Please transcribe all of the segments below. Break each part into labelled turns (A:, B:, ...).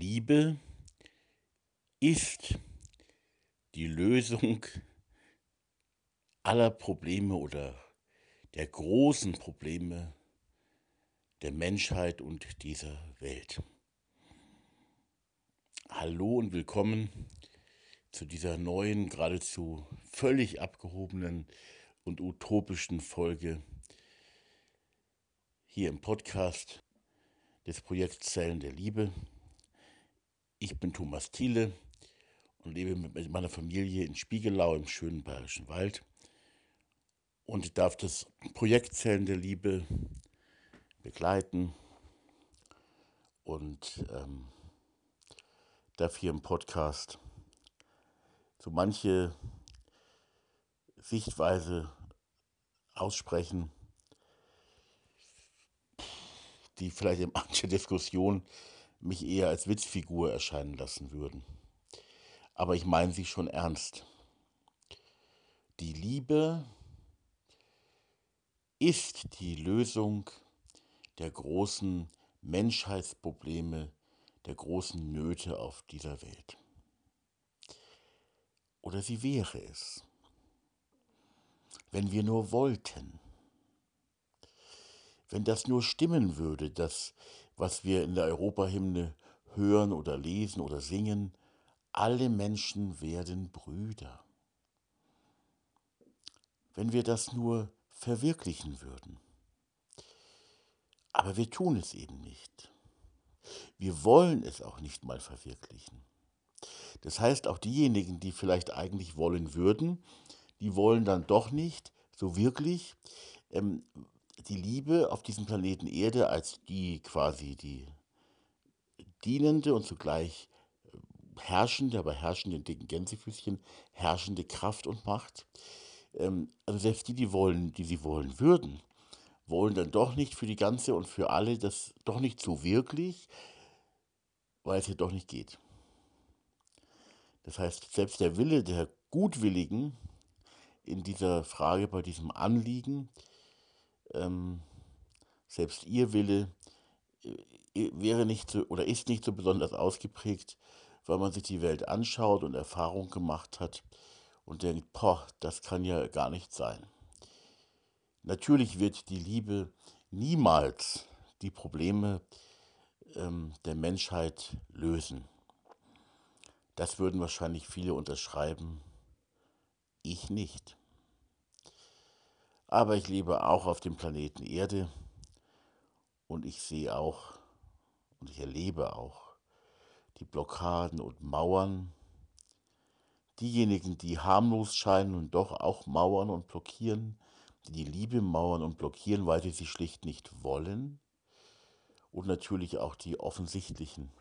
A: Liebe ist die Lösung aller Probleme oder der großen Probleme der Menschheit und dieser Welt. Hallo und willkommen zu dieser neuen, geradezu völlig abgehobenen und utopischen Folge hier im Podcast des Projekts Zellen der Liebe. Ich bin Thomas Thiele und lebe mit meiner Familie in Spiegelau im schönen Bayerischen Wald. Und darf das Projekt Zellen der Liebe begleiten und ähm, darf hier im Podcast so manche Sichtweise aussprechen, die vielleicht in mancher Diskussion mich eher als Witzfigur erscheinen lassen würden. Aber ich meine sie schon ernst. Die Liebe ist die Lösung der großen Menschheitsprobleme, der großen Nöte auf dieser Welt. Oder sie wäre es, wenn wir nur wollten. Wenn das nur stimmen würde, das, was wir in der Europahymne hören oder lesen oder singen, alle Menschen werden Brüder. Wenn wir das nur verwirklichen würden. Aber wir tun es eben nicht. Wir wollen es auch nicht mal verwirklichen. Das heißt, auch diejenigen, die vielleicht eigentlich wollen würden, die wollen dann doch nicht so wirklich, ähm, die Liebe auf diesem Planeten Erde als die quasi die dienende und zugleich äh, herrschende, aber herrschende in dicken Gänsefüßchen, herrschende Kraft und Macht. Ähm, also selbst die, die wollen, die sie wollen würden, wollen dann doch nicht für die ganze und für alle das doch nicht so wirklich, weil es ja doch nicht geht. Das heißt, selbst der Wille der Gutwilligen in dieser Frage, bei diesem Anliegen, ähm, selbst ihr Wille äh, wäre nicht so oder ist nicht so besonders ausgeprägt, weil man sich die Welt anschaut und Erfahrung gemacht hat und denkt, boah, das kann ja gar nicht sein. Natürlich wird die Liebe niemals die Probleme ähm, der Menschheit lösen. Das würden wahrscheinlich viele unterschreiben, ich nicht. Aber ich lebe auch auf dem Planeten Erde und ich sehe auch und ich erlebe auch die Blockaden und Mauern. Diejenigen, die harmlos scheinen und doch auch mauern und blockieren, die die Liebe mauern und blockieren, weil sie sie schlicht nicht wollen. Und natürlich auch die offensichtlichen,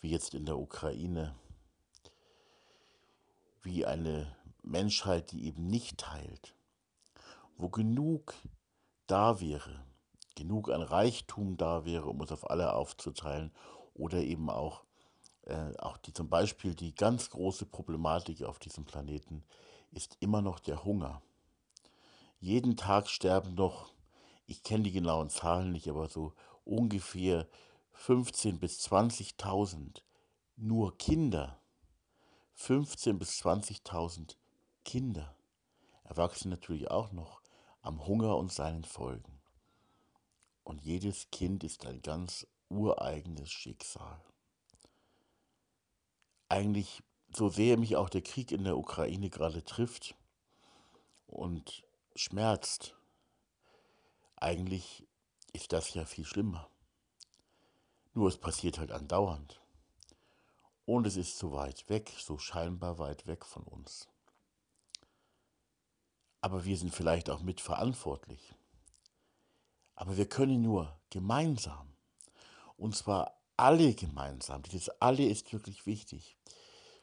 A: wie jetzt in der Ukraine, wie eine Menschheit, die eben nicht teilt, wo genug da wäre, genug an Reichtum da wäre, um es auf alle aufzuteilen, oder eben auch, äh, auch die zum Beispiel die ganz große Problematik auf diesem Planeten ist immer noch der Hunger. Jeden Tag sterben noch, ich kenne die genauen Zahlen nicht, aber so ungefähr 15.000 bis 20.000 nur Kinder. 15.000 bis 20.000 Kinder. Erwachsene natürlich auch noch am Hunger und seinen Folgen. Und jedes Kind ist ein ganz ureigenes Schicksal. Eigentlich, so sehr mich auch der Krieg in der Ukraine gerade trifft und schmerzt, eigentlich ist das ja viel schlimmer. Nur es passiert halt andauernd. Und es ist so weit weg, so scheinbar weit weg von uns aber wir sind vielleicht auch mitverantwortlich. Aber wir können nur gemeinsam, und zwar alle gemeinsam, dieses alle ist wirklich wichtig,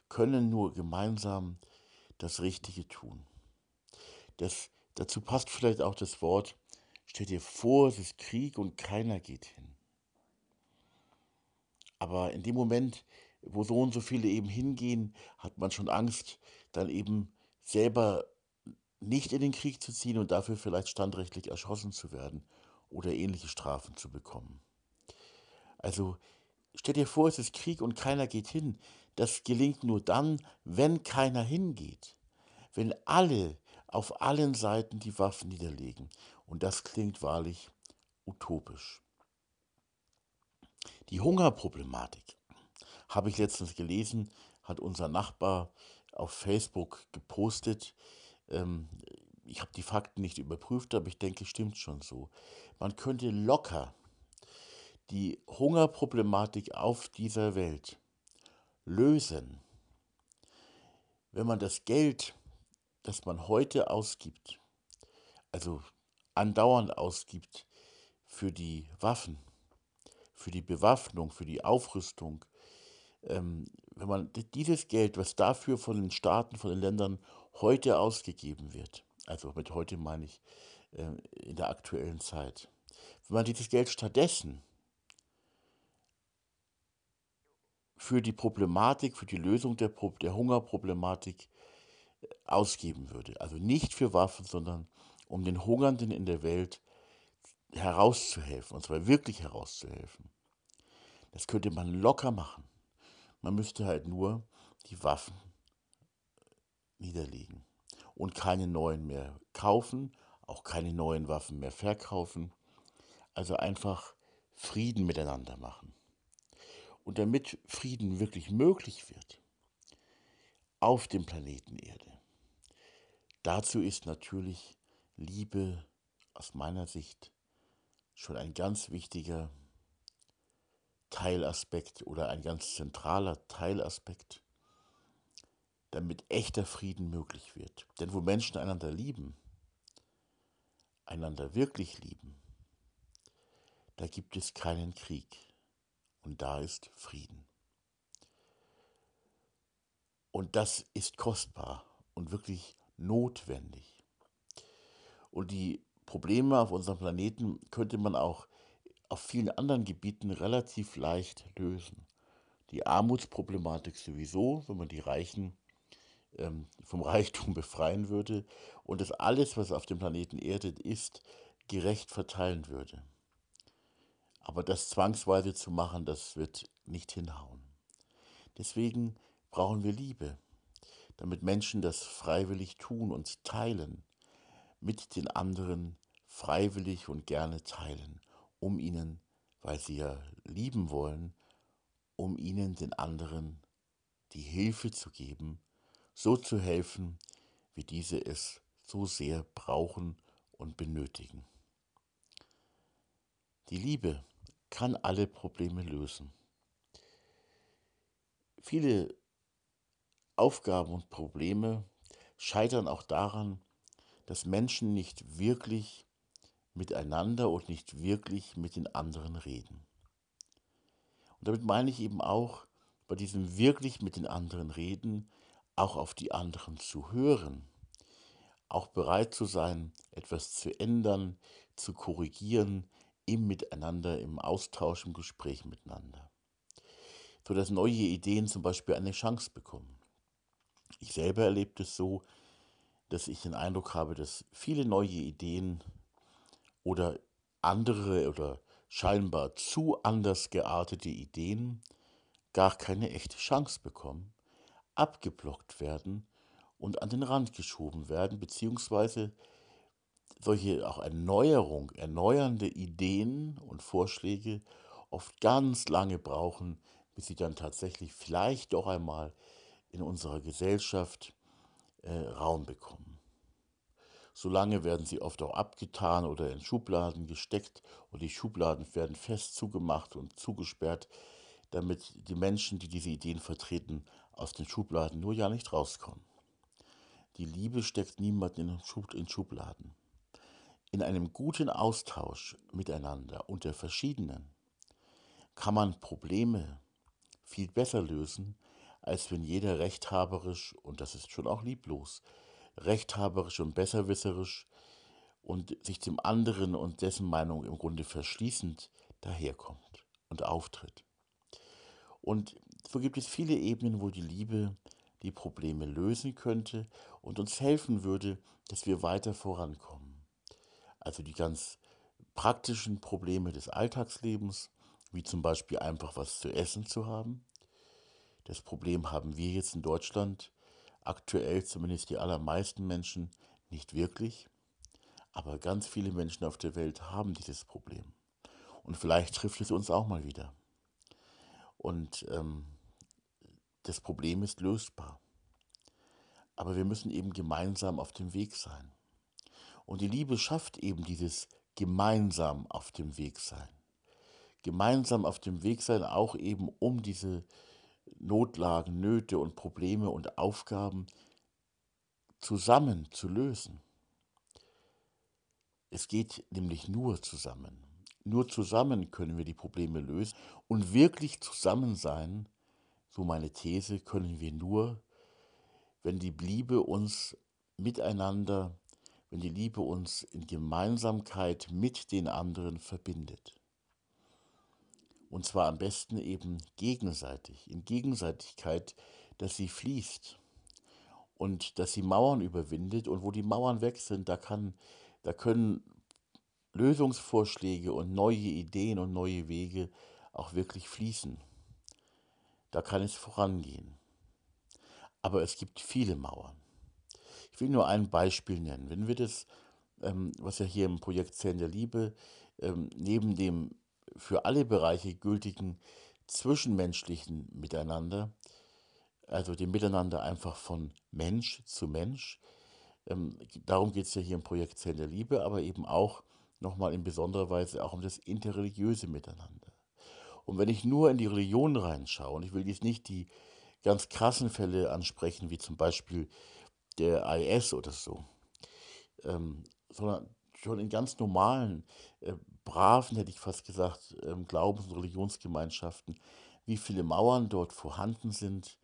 A: können nur gemeinsam das Richtige tun. Das, dazu passt vielleicht auch das Wort, stell dir vor, es ist Krieg und keiner geht hin. Aber in dem Moment, wo so und so viele eben hingehen, hat man schon Angst, dann eben selber nicht in den Krieg zu ziehen und dafür vielleicht standrechtlich erschossen zu werden oder ähnliche Strafen zu bekommen. Also stell dir vor, es ist Krieg und keiner geht hin. Das gelingt nur dann, wenn keiner hingeht. Wenn alle auf allen Seiten die Waffen niederlegen. Und das klingt wahrlich utopisch. Die Hungerproblematik habe ich letztens gelesen, hat unser Nachbar auf Facebook gepostet. Ähm, ich habe die Fakten nicht überprüft, aber ich denke, stimmt schon so. Man könnte locker die Hungerproblematik auf dieser Welt lösen, wenn man das Geld, das man heute ausgibt, also andauernd ausgibt für die Waffen, für die Bewaffnung, für die Aufrüstung, ähm, wenn man dieses Geld, was dafür von den Staaten, von den Ländern heute ausgegeben wird, also mit heute meine ich äh, in der aktuellen Zeit, wenn man dieses Geld stattdessen für die Problematik, für die Lösung der, der Hungerproblematik äh, ausgeben würde. Also nicht für Waffen, sondern um den Hungernden in der Welt herauszuhelfen, und zwar wirklich herauszuhelfen. Das könnte man locker machen. Man müsste halt nur die Waffen niederlegen und keine neuen mehr kaufen, auch keine neuen Waffen mehr verkaufen. Also einfach Frieden miteinander machen. Und damit Frieden wirklich möglich wird auf dem Planeten Erde, dazu ist natürlich Liebe aus meiner Sicht schon ein ganz wichtiger Teilaspekt oder ein ganz zentraler Teilaspekt, damit echter Frieden möglich wird. Denn wo Menschen einander lieben, einander wirklich lieben, da gibt es keinen Krieg und da ist Frieden. Und das ist kostbar und wirklich notwendig. Und die Probleme auf unserem Planeten könnte man auch auf vielen anderen Gebieten relativ leicht lösen. Die Armutsproblematik sowieso, wenn man die Reichen ähm, vom Reichtum befreien würde und das alles, was auf dem Planeten Erde ist, gerecht verteilen würde. Aber das zwangsweise zu machen, das wird nicht hinhauen. Deswegen brauchen wir Liebe, damit Menschen das freiwillig tun und teilen, mit den anderen freiwillig und gerne teilen, um ihnen, weil sie ja lieben wollen, um ihnen den anderen die Hilfe zu geben, so zu helfen, wie diese es so sehr brauchen und benötigen. Die Liebe kann alle Probleme lösen. Viele Aufgaben und Probleme scheitern auch daran, dass Menschen nicht wirklich miteinander und nicht wirklich mit den anderen reden. Und damit meine ich eben auch, bei diesem wirklich mit den anderen reden, auch auf die anderen zu hören, auch bereit zu sein, etwas zu ändern, zu korrigieren, im Miteinander, im Austausch, im Gespräch miteinander. So dass neue Ideen zum Beispiel eine Chance bekommen. Ich selber erlebe es so, dass ich den Eindruck habe, dass viele neue Ideen oder andere oder scheinbar zu anders geartete Ideen gar keine echte Chance bekommen, abgeblockt werden und an den Rand geschoben werden, beziehungsweise solche auch Erneuerung, erneuernde Ideen und Vorschläge oft ganz lange brauchen, bis sie dann tatsächlich vielleicht doch einmal in unserer Gesellschaft äh, Raum bekommen. Solange werden sie oft auch abgetan oder in Schubladen gesteckt und die Schubladen werden fest zugemacht und zugesperrt, damit die Menschen, die diese Ideen vertreten, aus den Schubladen nur ja nicht rauskommen. Die Liebe steckt niemanden in Schubladen in einem guten Austausch miteinander unter verschiedenen kann man Probleme viel besser lösen, als wenn jeder rechthaberisch, und das ist schon auch lieblos, rechthaberisch und besserwisserisch und sich dem anderen und dessen Meinung im Grunde verschließend daherkommt und auftritt. Und so gibt es viele Ebenen, wo die Liebe die Probleme lösen könnte und uns helfen würde, dass wir weiter vorankommen also die ganz praktischen Probleme des Alltagslebens, wie zum Beispiel einfach was zu essen zu haben. Das Problem haben wir jetzt in Deutschland, aktuell zumindest die allermeisten Menschen, nicht wirklich. Aber ganz viele Menschen auf der Welt haben dieses Problem. Und vielleicht trifft es uns auch mal wieder. Und ähm, das Problem ist lösbar. Aber wir müssen eben gemeinsam auf dem Weg sein. Und die Liebe schafft eben dieses gemeinsam auf dem Weg sein. Gemeinsam auf dem Weg sein, auch eben um diese Notlagen, Nöte und Probleme und Aufgaben zusammen zu lösen. Es geht nämlich nur zusammen. Nur zusammen können wir die Probleme lösen und wirklich zusammen sein, so meine These, können wir nur, wenn die Liebe uns miteinander, wenn die Liebe uns in Gemeinsamkeit mit den anderen verbindet. Und zwar am besten eben gegenseitig, in Gegenseitigkeit, dass sie fließt und dass sie Mauern überwindet. Und wo die Mauern weg sind, da kann da können Lösungsvorschläge und neue Ideen und neue Wege auch wirklich fließen. Da kann es vorangehen. Aber es gibt viele Mauern. Ich will nur ein Beispiel nennen. Wenn wir das, ähm, was ja hier im Projekt Zellen der Liebe, ähm, neben dem für alle Bereiche gültigen zwischenmenschlichen Miteinander, also dem Miteinander einfach von Mensch zu Mensch, ähm, darum geht es ja hier im Projekt Zellen der Liebe, aber eben auch nochmal in besonderer Weise auch um das interreligiöse Miteinander. Und wenn ich nur in die Religion reinschaue, und ich will jetzt nicht die ganz krassen Fälle ansprechen, wie zum Beispiel der IS oder so, ähm, sondern schon in ganz normalen, äh, braven, hätte ich fast gesagt, ähm, Glaubens- und Religionsgemeinschaften, wie viele Mauern dort vorhanden sind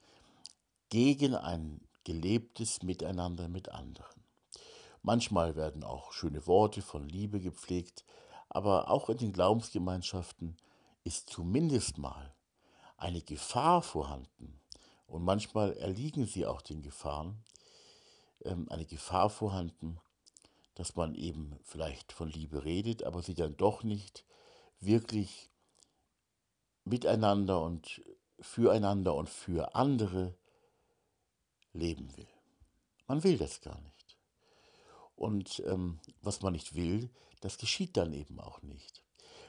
A: gegen ein gelebtes Miteinander mit anderen. Manchmal werden auch schöne Worte von Liebe gepflegt, aber auch in den Glaubensgemeinschaften ist zumindest mal eine Gefahr vorhanden, und manchmal erliegen sie auch den Gefahren, ähm, eine Gefahr vorhanden, dass man eben vielleicht von Liebe redet, aber sie dann doch nicht wirklich miteinander und füreinander und für andere leben will. Man will das gar nicht. Und ähm, was man nicht will, das geschieht dann eben auch nicht.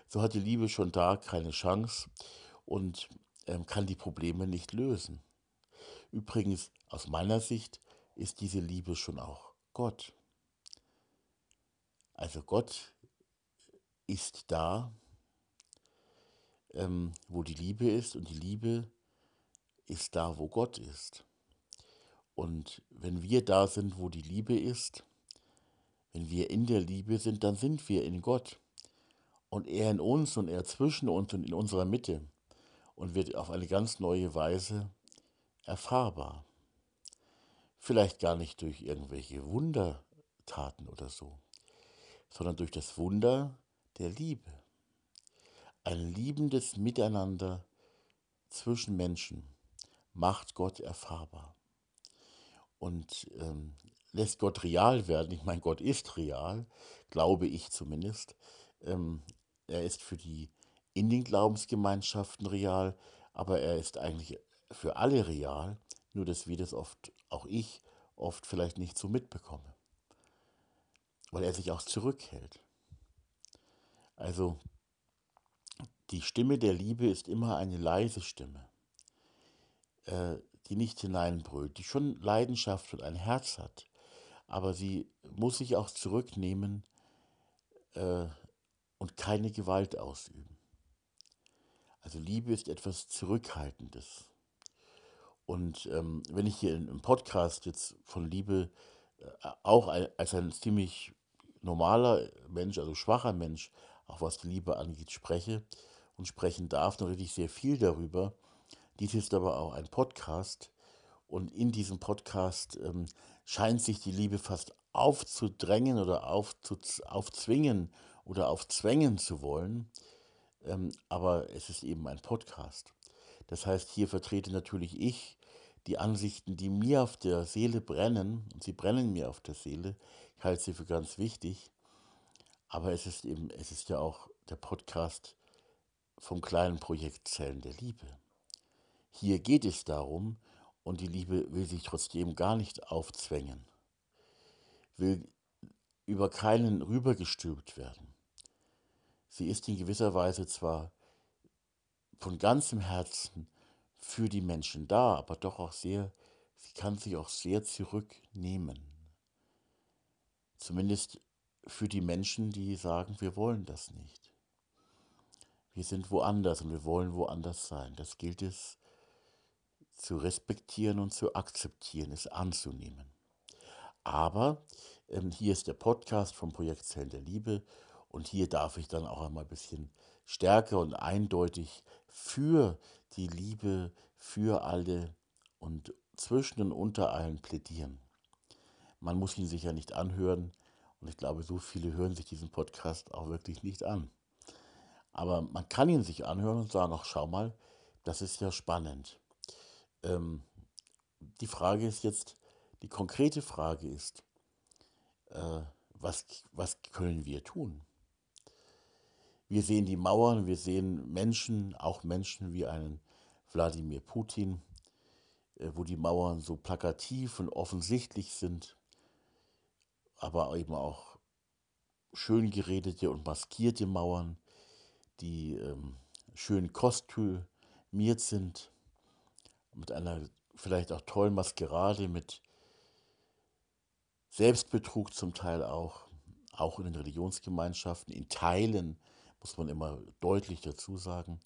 A: So hat die Liebe schon da keine Chance und ähm, kann die Probleme nicht lösen. Übrigens, aus meiner Sicht ist diese Liebe schon auch Gott. Also Gott ist da, ähm, wo die Liebe ist und die Liebe ist da, wo Gott ist. Und wenn wir da sind, wo die Liebe ist, wenn wir in der Liebe sind, dann sind wir in Gott. Und er in uns und er zwischen uns und in unserer Mitte und wird auf eine ganz neue Weise erfahrbar. Vielleicht gar nicht durch irgendwelche Wundertaten oder so, sondern durch das Wunder der Liebe. Ein liebendes Miteinander zwischen Menschen macht Gott erfahrbar und ähm, lässt Gott real werden. Ich meine, Gott ist real, glaube ich zumindest. Ähm, er ist für die in den Glaubensgemeinschaften real, aber er ist eigentlich für alle real, nur dass wir das oft, auch ich, oft vielleicht nicht so mitbekomme, weil er sich auch zurückhält. Also die Stimme der Liebe ist immer eine leise Stimme. Äh, die nicht hineinbrüllt, die schon Leidenschaft und ein Herz hat, aber sie muss sich auch zurücknehmen äh, und keine Gewalt ausüben. Also Liebe ist etwas Zurückhaltendes. Und ähm, wenn ich hier im Podcast jetzt von Liebe äh, auch als ein ziemlich normaler Mensch, also schwacher Mensch, auch was die Liebe angeht, spreche und sprechen darf, dann rede ich sehr viel darüber. Dies ist aber auch ein Podcast und in diesem Podcast ähm, scheint sich die Liebe fast aufzudrängen oder aufzu, aufzwingen oder aufzwängen zu wollen. Ähm, aber es ist eben ein Podcast. Das heißt, hier vertrete natürlich ich die Ansichten, die mir auf der Seele brennen, und sie brennen mir auf der Seele. Ich halte sie für ganz wichtig. Aber es ist eben, es ist ja auch der Podcast vom kleinen Projekt Zellen der Liebe. Hier geht es darum, und die Liebe will sich trotzdem gar nicht aufzwängen, will über keinen rübergestülpt werden. Sie ist in gewisser Weise zwar von ganzem Herzen für die Menschen da, aber doch auch sehr, sie kann sich auch sehr zurücknehmen. Zumindest für die Menschen, die sagen, wir wollen das nicht. Wir sind woanders und wir wollen woanders sein. Das gilt es zu respektieren und zu akzeptieren, es anzunehmen. Aber ähm, hier ist der Podcast vom Projekt Zellen der Liebe und hier darf ich dann auch einmal ein bisschen stärker und eindeutig für die Liebe, für alle und zwischen und unter allen plädieren. Man muss ihn sich ja nicht anhören und ich glaube, so viele hören sich diesen Podcast auch wirklich nicht an. Aber man kann ihn sich anhören und sagen, ach schau mal, das ist ja spannend. Ähm, die Frage ist jetzt, die konkrete Frage ist, äh, was, was können wir tun? Wir sehen die Mauern, wir sehen Menschen, auch Menschen wie einen Wladimir Putin, äh, wo die Mauern so plakativ und offensichtlich sind, aber eben auch schön geredete und maskierte Mauern, die ähm, schön kostümiert sind, mit einer vielleicht auch tollen Maskerade, mit Selbstbetrug zum Teil auch, auch in den Religionsgemeinschaften, in Teilen, muss man immer deutlich dazu sagen,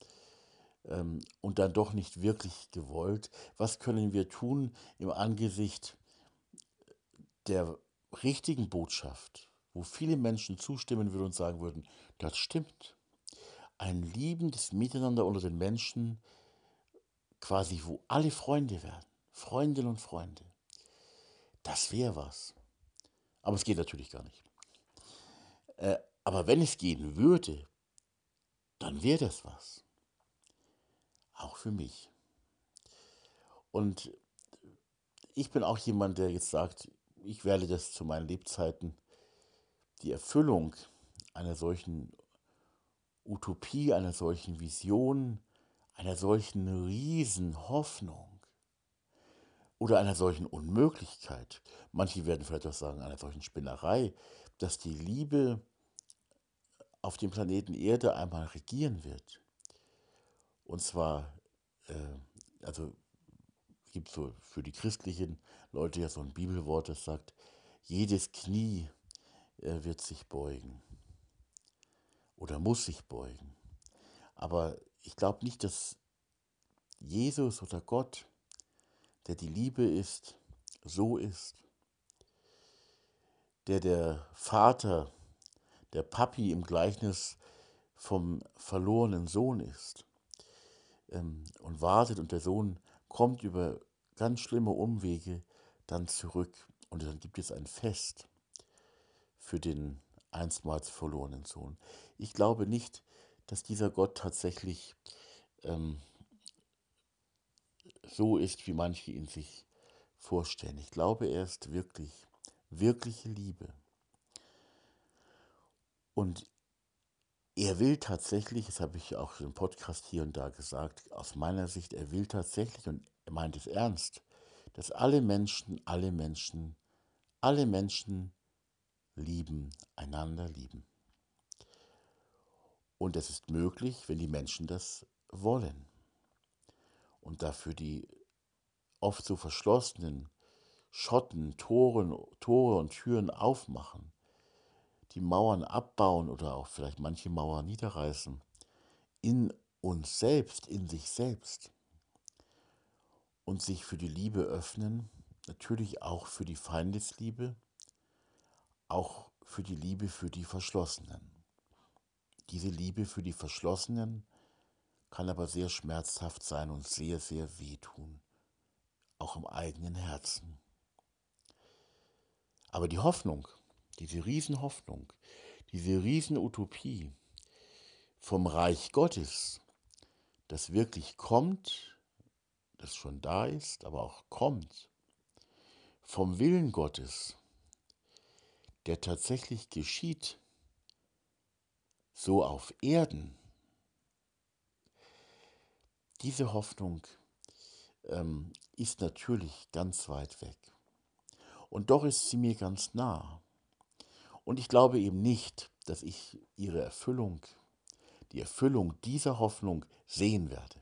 A: ähm, und dann doch nicht wirklich gewollt. Was können wir tun im Angesicht der richtigen Botschaft, wo viele Menschen zustimmen würden und sagen würden, das stimmt. Ein liebendes Miteinander unter den Menschen, quasi wo alle Freunde werden, Freundinnen und Freunde. Das wäre was. Aber es geht natürlich gar nicht. Äh, aber wenn es gehen würde, dann wäre das was. Auch für mich. Und ich bin auch jemand, der jetzt sagt, ich werde das zu meinen Lebzeiten, die Erfüllung einer solchen Utopie, einer solchen Vision, einer solchen Riesenhoffnung oder einer solchen Unmöglichkeit, manche werden vielleicht auch sagen, einer solchen Spinnerei, dass die Liebe auf dem Planeten Erde einmal regieren wird. Und zwar, äh, also gibt so für die christlichen Leute ja so ein Bibelwort, das sagt, jedes Knie äh, wird sich beugen oder muss sich beugen. Aber ich glaube nicht, dass Jesus oder Gott der die Liebe ist, so ist, der der Vater, der Papi im Gleichnis vom verlorenen Sohn ist ähm, und wartet und der Sohn kommt über ganz schlimme Umwege dann zurück und dann gibt es ein Fest für den einstmals verlorenen Sohn. Ich glaube nicht, dass dieser Gott tatsächlich ähm, so ist, wie manche ihn sich vorstellen. Ich glaube, er ist wirklich, wirkliche Liebe. Und er will tatsächlich, das habe ich auch im Podcast hier und da gesagt, aus meiner Sicht, er will tatsächlich, und er meint es ernst, dass alle Menschen, alle Menschen, alle Menschen lieben, einander lieben. Und es ist möglich, wenn die Menschen das wollen und dafür die oft so verschlossenen Schotten, Toren, Tore und Türen aufmachen, die Mauern abbauen oder auch vielleicht manche Mauern niederreißen, in uns selbst, in sich selbst und sich für die Liebe öffnen, natürlich auch für die Feindesliebe, auch für die Liebe für die Verschlossenen. Diese Liebe für die Verschlossenen kann aber sehr schmerzhaft sein und sehr, sehr wehtun, auch im eigenen Herzen. Aber die Hoffnung, diese Riesenhoffnung, diese Riesenutopie vom Reich Gottes, das wirklich kommt, das schon da ist, aber auch kommt, vom Willen Gottes, der tatsächlich geschieht, so auf Erden, diese Hoffnung ähm, ist natürlich ganz weit weg. Und doch ist sie mir ganz nah. Und ich glaube eben nicht, dass ich ihre Erfüllung, die Erfüllung dieser Hoffnung sehen werde.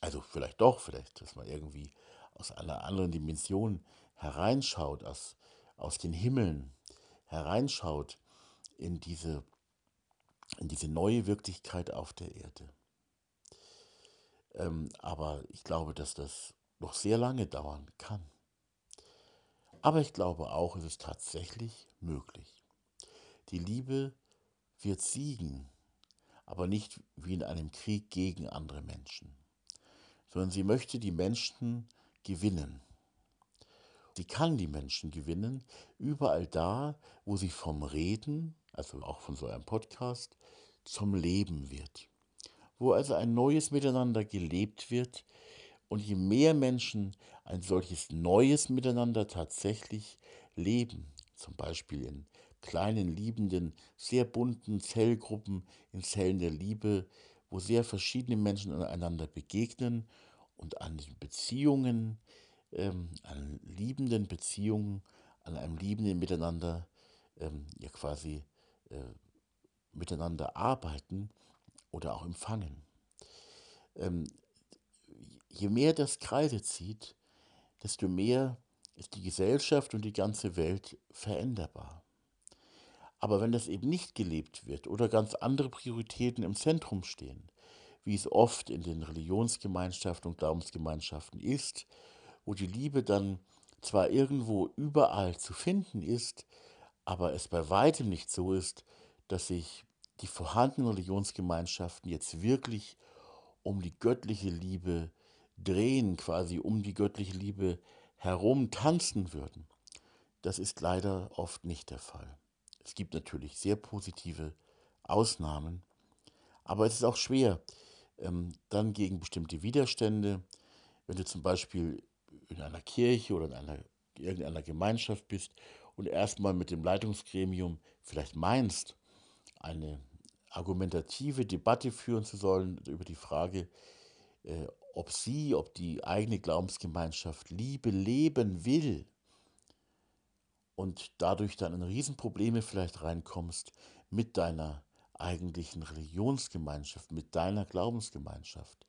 A: Also vielleicht doch, vielleicht, dass man irgendwie aus einer anderen Dimension hereinschaut, aus, aus den Himmeln hereinschaut in diese, in diese neue Wirklichkeit auf der Erde. Ähm, aber ich glaube, dass das noch sehr lange dauern kann. Aber ich glaube auch, es ist tatsächlich möglich. Die Liebe wird siegen, aber nicht wie in einem Krieg gegen andere Menschen, sondern sie möchte die Menschen gewinnen. Sie kann die Menschen gewinnen, überall da, wo sie vom Reden, also auch von so einem Podcast, zum Leben wird. Wo also ein neues Miteinander gelebt wird, und je mehr Menschen ein solches neues Miteinander tatsächlich leben, zum Beispiel in kleinen, liebenden, sehr bunten Zellgruppen, in Zellen der Liebe, wo sehr verschiedene Menschen einander begegnen und an den Beziehungen, ähm, an liebenden Beziehungen, an einem liebenden Miteinander, ähm, ja quasi äh, miteinander arbeiten oder auch empfangen. Ähm, je mehr das Kreise zieht, desto mehr ist die Gesellschaft und die ganze Welt veränderbar. Aber wenn das eben nicht gelebt wird oder ganz andere Prioritäten im Zentrum stehen, wie es oft in den Religionsgemeinschaften und Glaubensgemeinschaften ist, wo die Liebe dann zwar irgendwo überall zu finden ist, aber es bei weitem nicht so ist, dass sich die vorhandenen Religionsgemeinschaften jetzt wirklich um die göttliche Liebe drehen, quasi um die göttliche Liebe herum tanzen würden. Das ist leider oft nicht der Fall. Es gibt natürlich sehr positive Ausnahmen, aber es ist auch schwer, ähm, dann gegen bestimmte Widerstände, wenn du zum Beispiel in einer Kirche oder in einer, irgendeiner Gemeinschaft bist und erstmal mit dem Leitungsgremium vielleicht meinst, eine argumentative Debatte führen zu sollen über die Frage, äh, ob sie, ob die eigene Glaubensgemeinschaft Liebe leben will und dadurch dann in Riesenprobleme vielleicht reinkommst mit deiner eigentlichen Religionsgemeinschaft, mit deiner Glaubensgemeinschaft,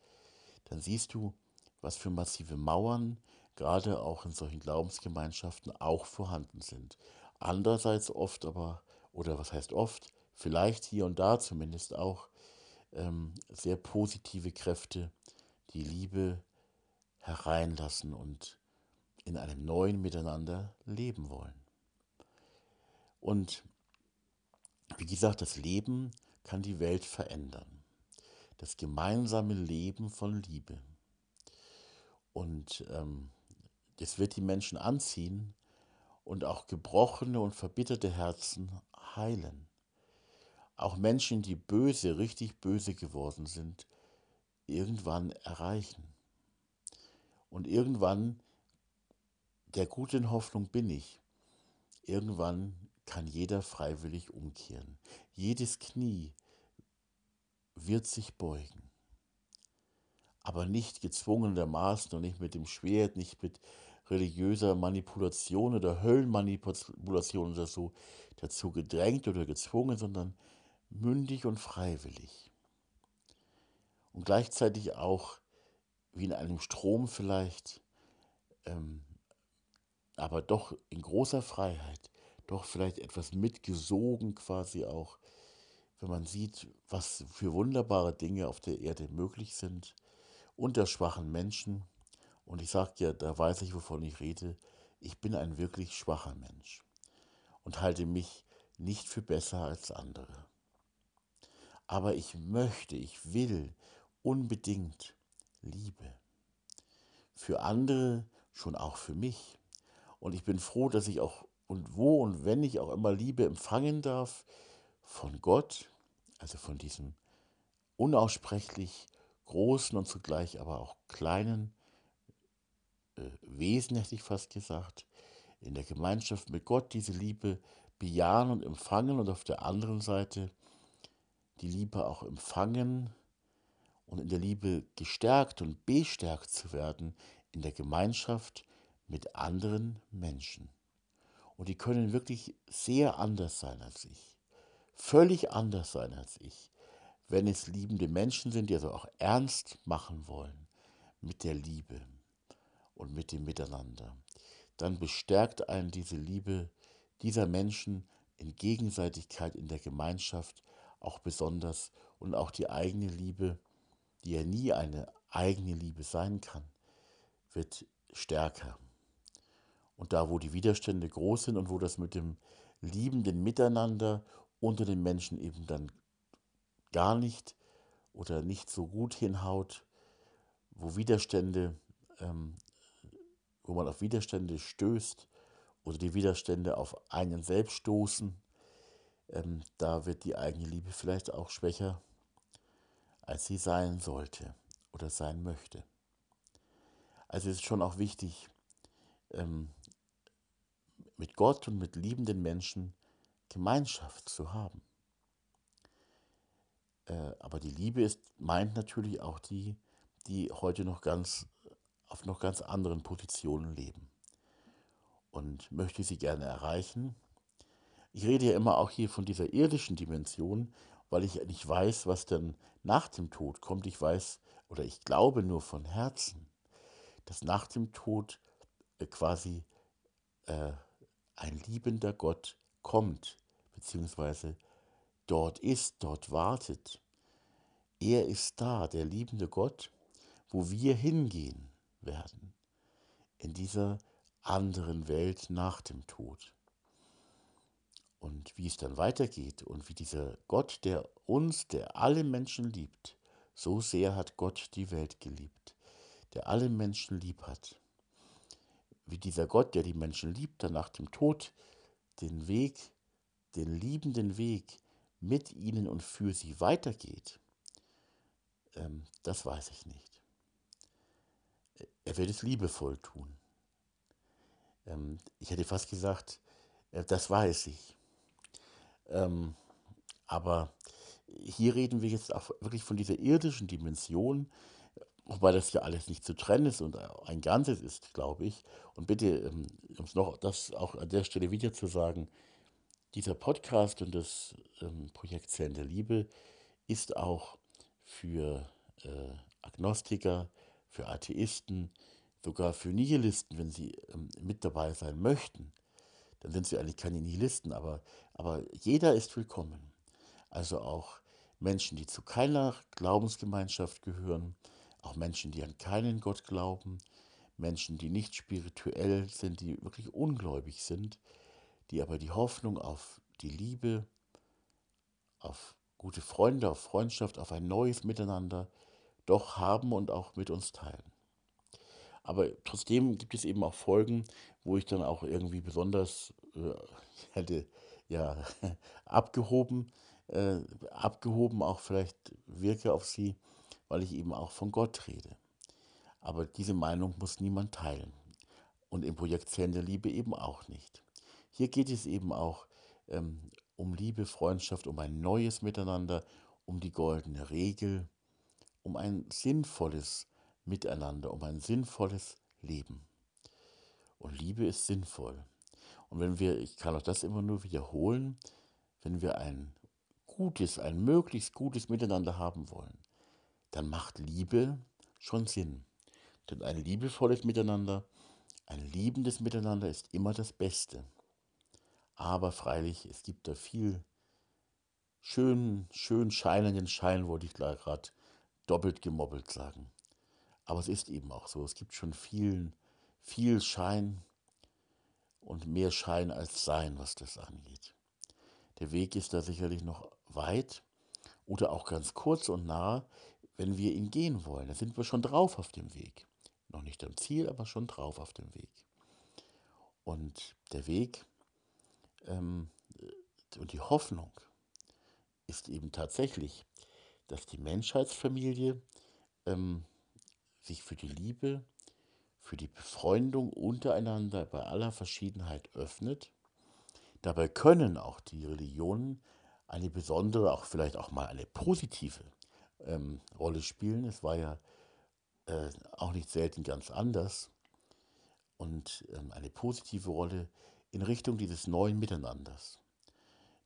A: dann siehst du, was für massive Mauern gerade auch in solchen Glaubensgemeinschaften auch vorhanden sind. Andererseits oft aber, oder was heißt oft, vielleicht hier und da zumindest auch ähm, sehr positive Kräfte, die Liebe hereinlassen und in einem neuen Miteinander leben wollen. Und wie gesagt, das Leben kann die Welt verändern. Das gemeinsame Leben von Liebe. Und ähm, das wird die Menschen anziehen und auch gebrochene und verbitterte Herzen heilen. Auch Menschen, die böse, richtig böse geworden sind, irgendwann erreichen. Und irgendwann, der guten Hoffnung bin ich, irgendwann kann jeder freiwillig umkehren. Jedes Knie wird sich beugen. Aber nicht gezwungenermaßen und nicht mit dem Schwert, nicht mit religiöser Manipulation oder Höllenmanipulation oder so dazu gedrängt oder gezwungen, sondern mündig und freiwillig und gleichzeitig auch wie in einem Strom vielleicht, ähm, aber doch in großer Freiheit, doch vielleicht etwas mitgesogen quasi auch, wenn man sieht, was für wunderbare Dinge auf der Erde möglich sind, unter schwachen Menschen. Und ich sage ja, da weiß ich, wovon ich rede, ich bin ein wirklich schwacher Mensch und halte mich nicht für besser als andere. Aber ich möchte, ich will unbedingt Liebe. Für andere, schon auch für mich. Und ich bin froh, dass ich auch und wo und wenn ich auch immer Liebe empfangen darf von Gott, also von diesem unaussprechlich großen und zugleich aber auch kleinen äh, Wesen, hätte ich fast gesagt, in der Gemeinschaft mit Gott diese Liebe bejahen und empfangen und auf der anderen Seite die Liebe auch empfangen und in der Liebe gestärkt und bestärkt zu werden in der Gemeinschaft mit anderen Menschen. Und die können wirklich sehr anders sein als ich. Völlig anders sein als ich. Wenn es liebende Menschen sind, die also auch ernst machen wollen mit der Liebe und mit dem Miteinander, dann bestärkt einen diese Liebe dieser Menschen in Gegenseitigkeit in der Gemeinschaft auch besonders und auch die eigene Liebe, die ja nie eine eigene Liebe sein kann, wird stärker. Und da, wo die Widerstände groß sind und wo das mit dem liebenden Miteinander unter den Menschen eben dann gar nicht oder nicht so gut hinhaut, wo Widerstände, ähm, wo man auf Widerstände stößt oder die Widerstände auf einen selbst stoßen, ähm, da wird die eigene Liebe vielleicht auch schwächer, als sie sein sollte oder sein möchte. Also es ist schon auch wichtig, ähm, mit Gott und mit liebenden Menschen Gemeinschaft zu haben. Äh, aber die Liebe ist, meint natürlich auch die, die heute noch ganz auf noch ganz anderen Positionen leben und möchte sie gerne erreichen. Ich rede ja immer auch hier von dieser irdischen Dimension, weil ich nicht weiß, was denn nach dem Tod kommt. Ich weiß oder ich glaube nur von Herzen, dass nach dem Tod äh, quasi äh, ein liebender Gott kommt, beziehungsweise dort ist, dort wartet. Er ist da, der liebende Gott, wo wir hingehen werden, in dieser anderen Welt nach dem Tod. Und wie es dann weitergeht und wie dieser Gott, der uns, der alle Menschen liebt, so sehr hat Gott die Welt geliebt, der alle Menschen lieb hat, wie dieser Gott, der die Menschen liebt, dann nach dem Tod den Weg, den liebenden Weg mit ihnen und für sie weitergeht, ähm, das weiß ich nicht. Er wird es liebevoll tun. Ähm, ich hätte fast gesagt, äh, das weiß ich. Ähm, aber hier reden wir jetzt auch wirklich von dieser irdischen Dimension, wobei das ja alles nicht zu trennen ist und ein Ganzes ist, glaube ich. Und bitte, ähm, um es noch das auch an der Stelle wieder zu sagen, dieser Podcast und das ähm, Projekt Zellen der Liebe ist auch für äh, Agnostiker, für Atheisten, sogar für Nihilisten, wenn sie ähm, mit dabei sein möchten. Dann sind sie eigentlich keine Nihilisten, aber, aber jeder ist willkommen. Also auch Menschen, die zu keiner Glaubensgemeinschaft gehören, auch Menschen, die an keinen Gott glauben, Menschen, die nicht spirituell sind, die wirklich ungläubig sind, die aber die Hoffnung auf die Liebe, auf gute Freunde, auf Freundschaft, auf ein neues Miteinander doch haben und auch mit uns teilen. Aber trotzdem gibt es eben auch Folgen, wo ich dann auch irgendwie besonders äh, hätte ja abgehoben, äh, abgehoben auch vielleicht wirke auf sie, weil ich eben auch von Gott rede. Aber diese Meinung muss niemand teilen. Und im Projekt Zellen der Liebe eben auch nicht. Hier geht es eben auch ähm, um Liebe, Freundschaft, um ein neues Miteinander, um die goldene Regel, um ein sinnvolles Miteinander, um ein sinnvolles Leben. Und Liebe ist sinnvoll. Und wenn wir, ich kann auch das immer nur wiederholen, wenn wir ein gutes, ein möglichst gutes Miteinander haben wollen, dann macht Liebe schon Sinn. Denn ein liebevolles Miteinander, ein liebendes Miteinander ist immer das Beste. Aber freilich, es gibt da viel schön, schön scheinenden Schein, wollte ich gerade doppelt gemobbelt sagen. Aber es ist eben auch so. Es gibt schon viel, viel Schein und mehr Schein als Sein, was das angeht. Der Weg ist da sicherlich noch weit oder auch ganz kurz und nah, wenn wir ihn gehen wollen. Da sind wir schon drauf auf dem Weg. Noch nicht am Ziel, aber schon drauf auf dem Weg. Und der Weg ähm, und die Hoffnung ist eben tatsächlich, dass die Menschheitsfamilie ähm, sich für die Liebe, für die Befreundung untereinander bei aller Verschiedenheit öffnet. Dabei können auch die Religionen eine besondere, auch vielleicht auch mal eine positive ähm, Rolle spielen. Es war ja äh, auch nicht selten ganz anders und ähm, eine positive Rolle in Richtung dieses neuen Miteinanders.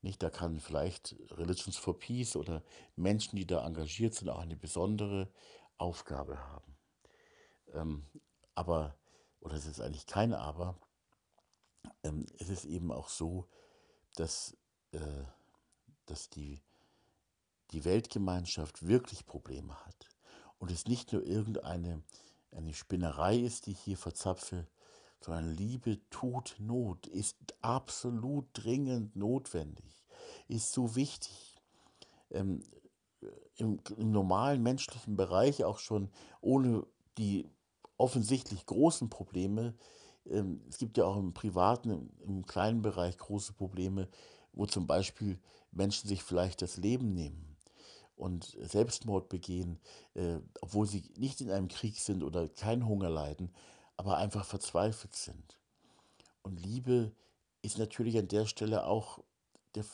A: Nicht, da kann vielleicht Religions for Peace oder Menschen, die da engagiert sind, auch eine besondere Aufgabe haben. Ähm, aber, oder es ist eigentlich keine Aber, ähm, es ist eben auch so, dass, äh, dass die, die Weltgemeinschaft wirklich Probleme hat. Und es nicht nur irgendeine eine Spinnerei ist, die ich hier verzapfe, sondern Liebe tut Not, ist absolut dringend notwendig, ist so wichtig. Ähm, im, im, normalen menschlichen Bereich auch schon ohne die offensichtlich großen Probleme. Ähm, es gibt ja auch im privaten, im, im kleinen Bereich große Probleme, wo zum Beispiel Menschen sich vielleicht das Leben nehmen und Selbstmord begehen, äh, obwohl sie nicht in einem Krieg sind oder keinen Hunger leiden, aber einfach verzweifelt sind. Und Liebe ist natürlich an der Stelle auch, der,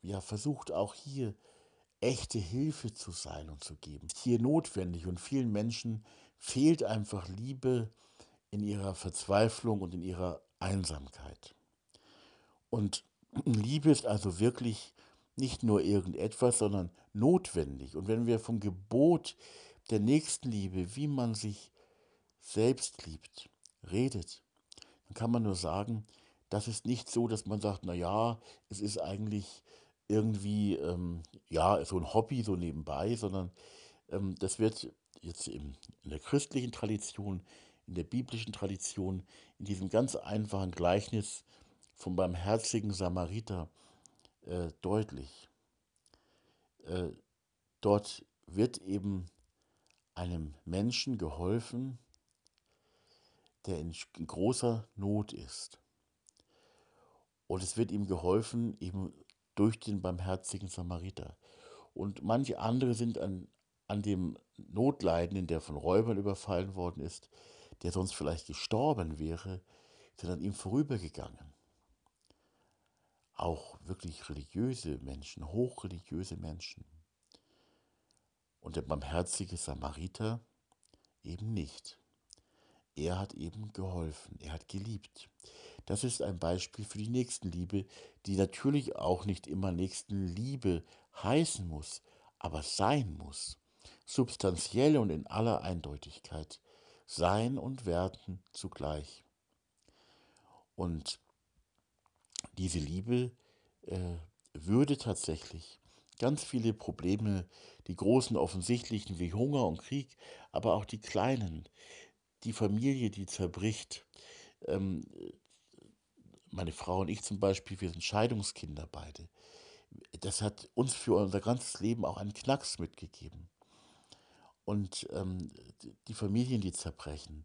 A: ja, versucht auch hier echte Hilfe zu sein und zu geben. Ist hier notwendig und vielen Menschen fehlt einfach Liebe in ihrer Verzweiflung und in ihrer Einsamkeit. Und Liebe ist also wirklich nicht nur irgendetwas, sondern notwendig. Und wenn wir vom Gebot der Nächstenliebe, wie man sich selbst liebt, redet, dann kann man nur sagen, das ist nicht so, dass man sagt, na ja, es ist eigentlich irgendwie, ähm, ja, so ein Hobby so nebenbei, sondern ähm, das wird jetzt in, in der christlichen Tradition, in der biblischen Tradition, in diesem ganz einfachen Gleichnis vom barmherzigen Samariter äh, deutlich. Äh, dort wird eben einem Menschen geholfen, der in, großer Not ist. Und es wird ihm geholfen, eben durch den barmherzigen Samariter. Und manche andere sind an, an dem Notleidenden, der von Räubern überfallen worden ist, der sonst vielleicht gestorben wäre, sind an ihm vorübergegangen. Auch wirklich religiöse Menschen, hochreligiöse Menschen. Und der barmherzige Samariter eben nicht. Er hat eben geholfen, er hat geliebt. Das ist ein Beispiel für die Nächstenliebe, die natürlich auch nicht immer Nächstenliebe heißen muss, aber sein muss. Substanziell und in aller Eindeutigkeit. Sein und werden zugleich. Und diese Liebe äh, würde tatsächlich ganz viele Probleme, die großen offensichtlichen wie Hunger und Krieg, aber auch die kleinen, die Familie, die zerbricht. Ähm, meine Frau und ich zum Beispiel, wir sind Scheidungskinder beide. Das hat uns für unser ganzes Leben auch einen Knacks mitgegeben. Und ähm, die Familien, die zerbrechen,